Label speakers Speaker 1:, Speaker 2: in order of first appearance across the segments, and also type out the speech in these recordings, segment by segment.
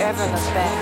Speaker 1: ever look back.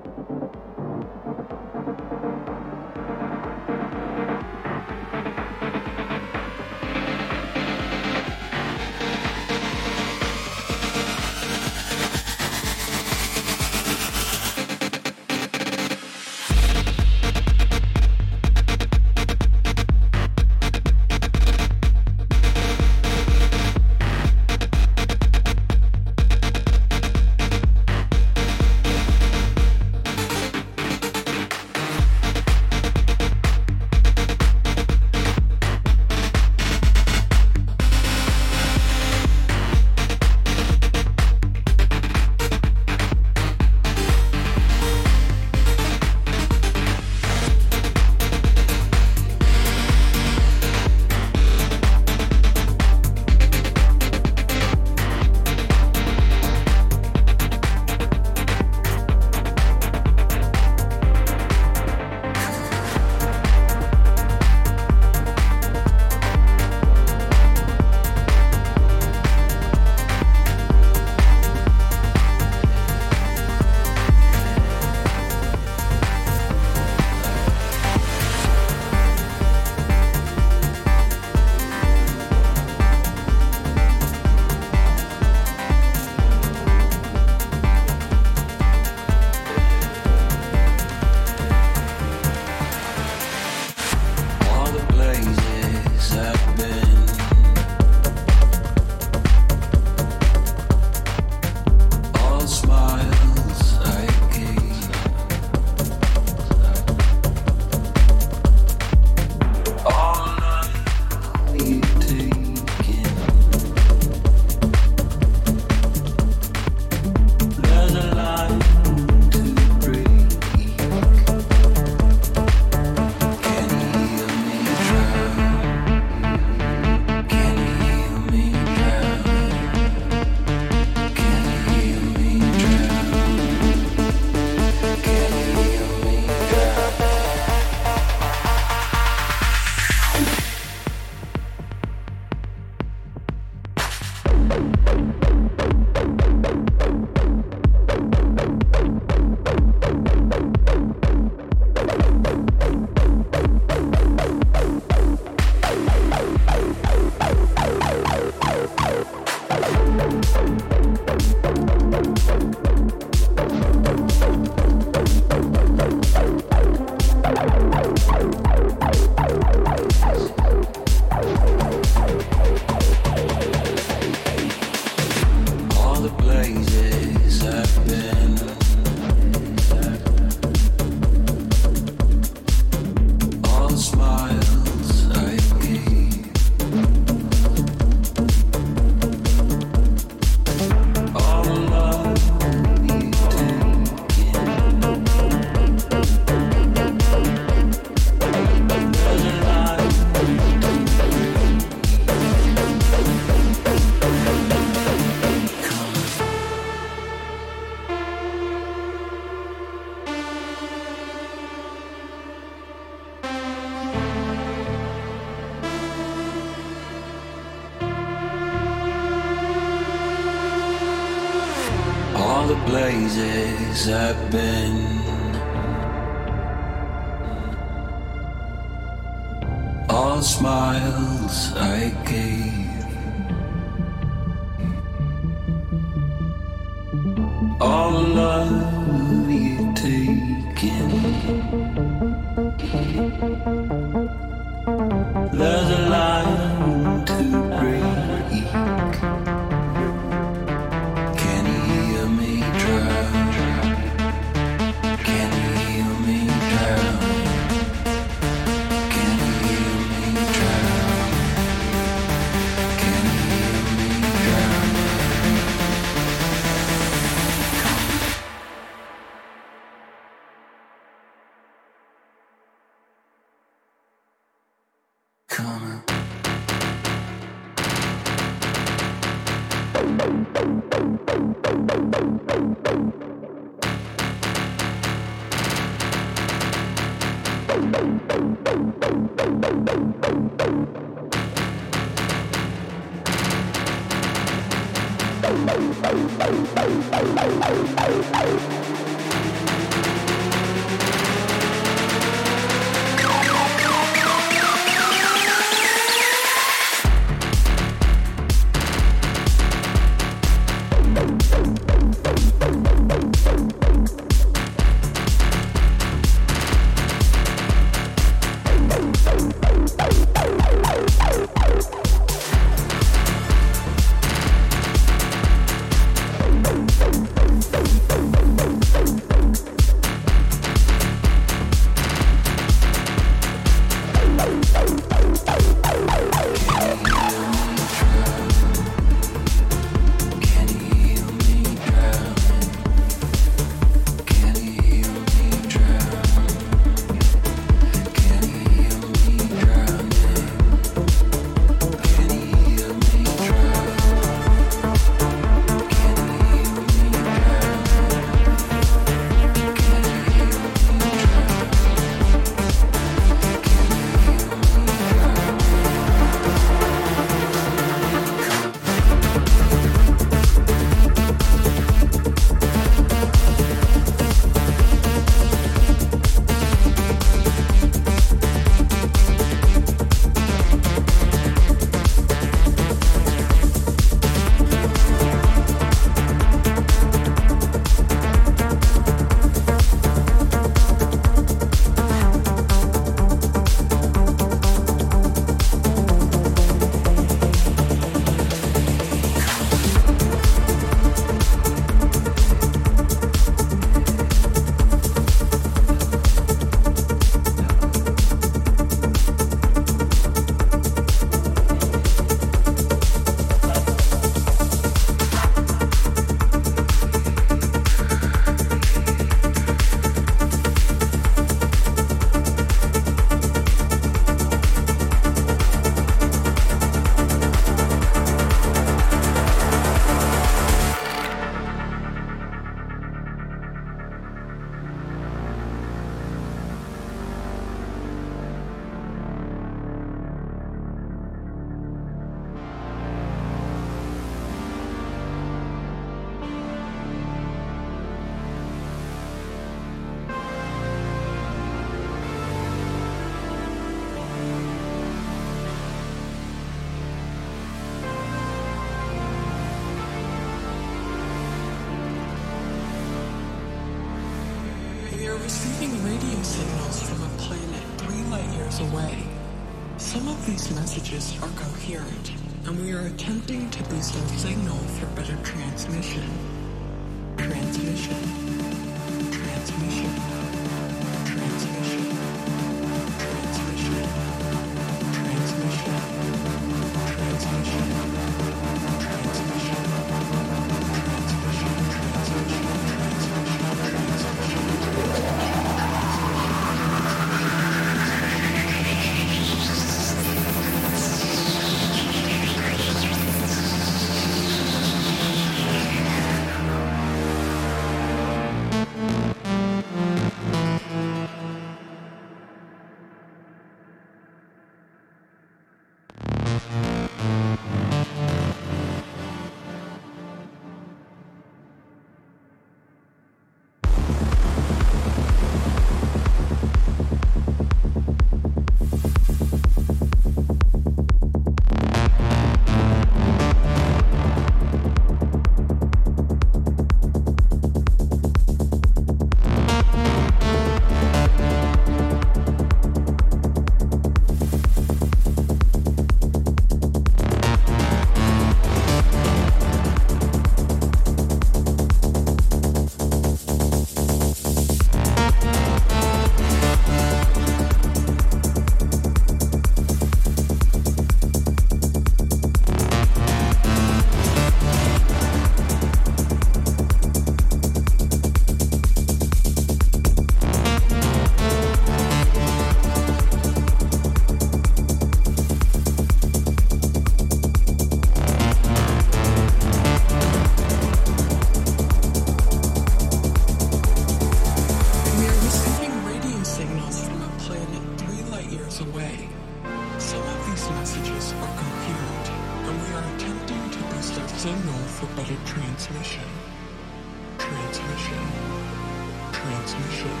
Speaker 2: Transmission.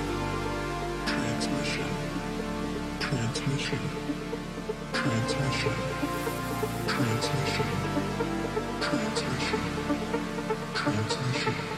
Speaker 3: Transmission. Transmission. Transmission.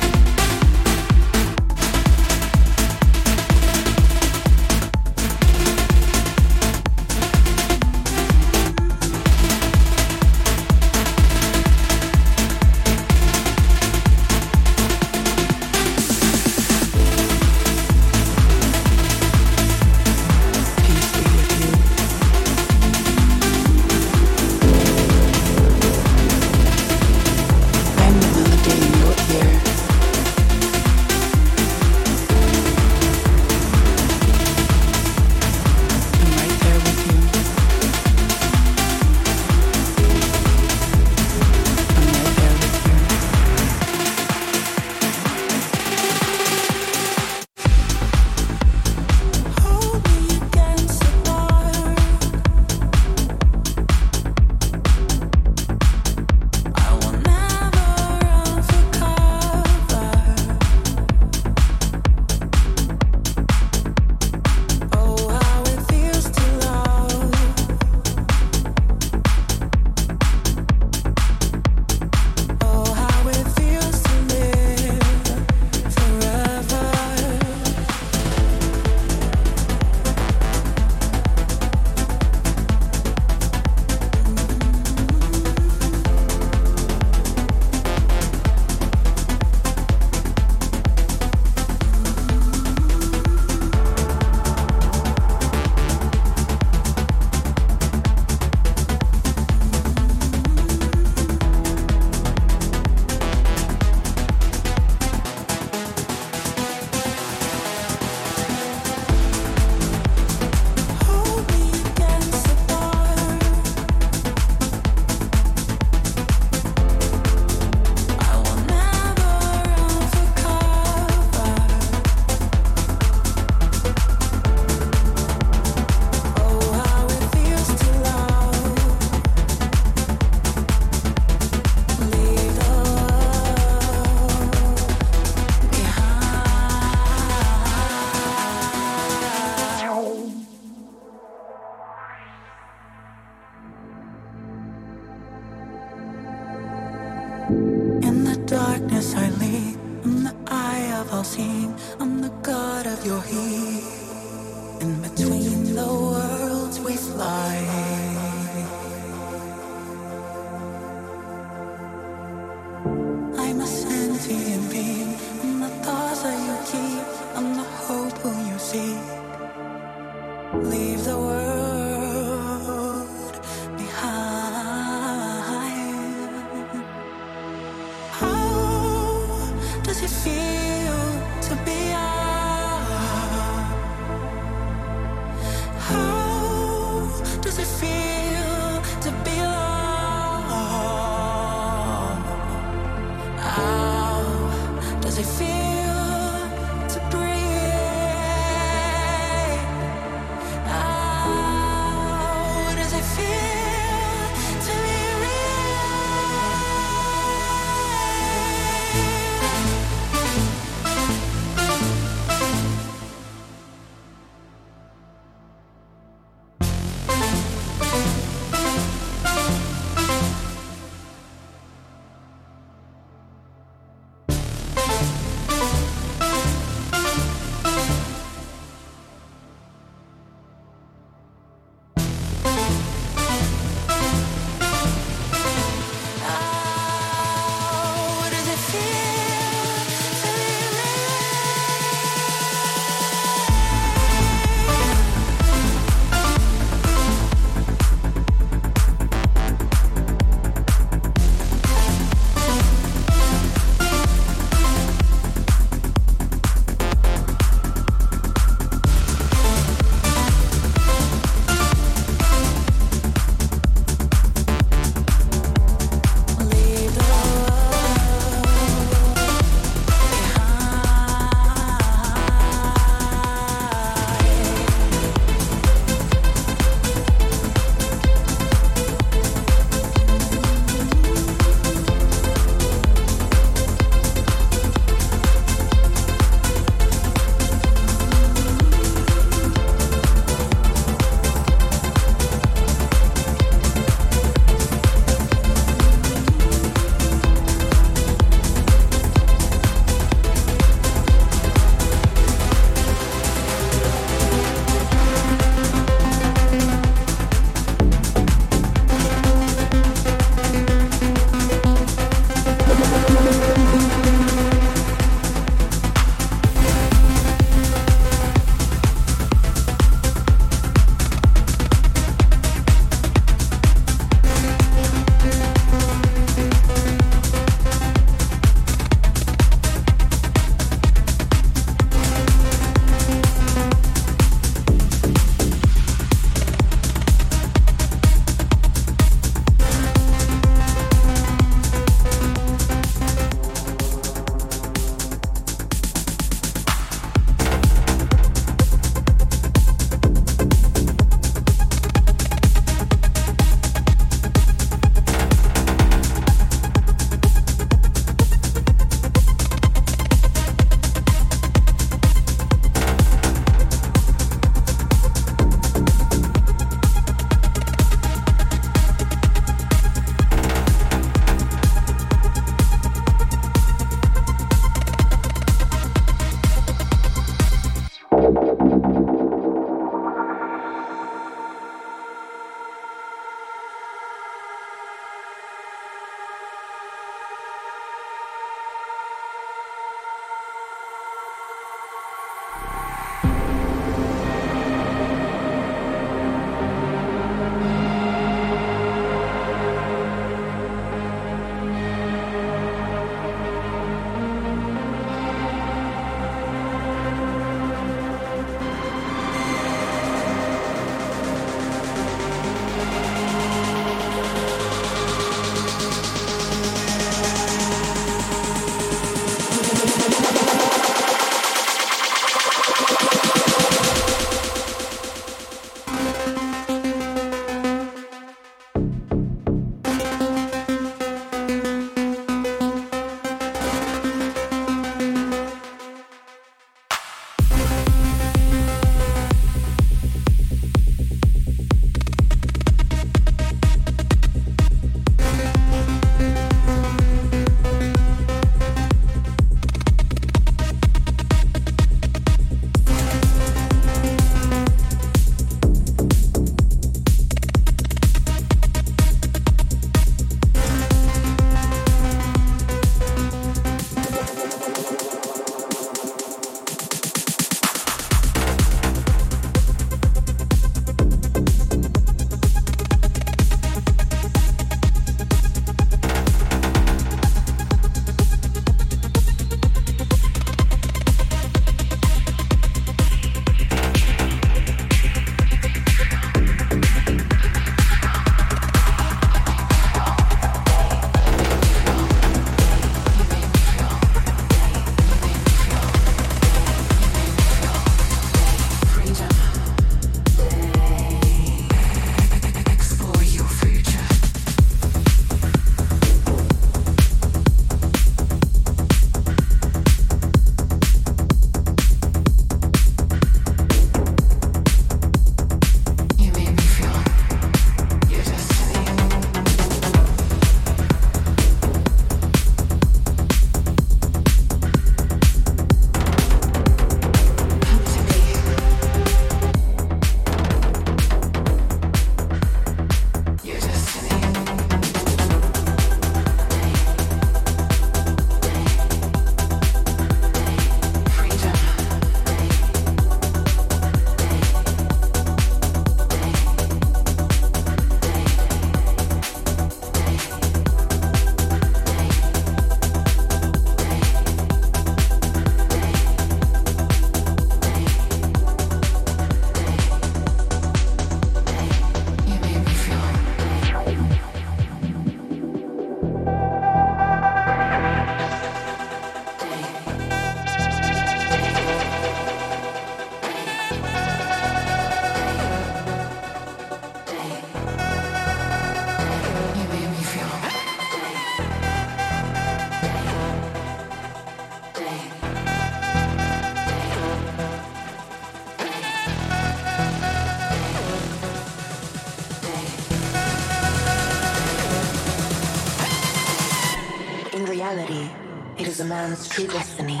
Speaker 3: Man's true destiny,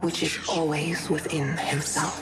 Speaker 3: which is always within himself.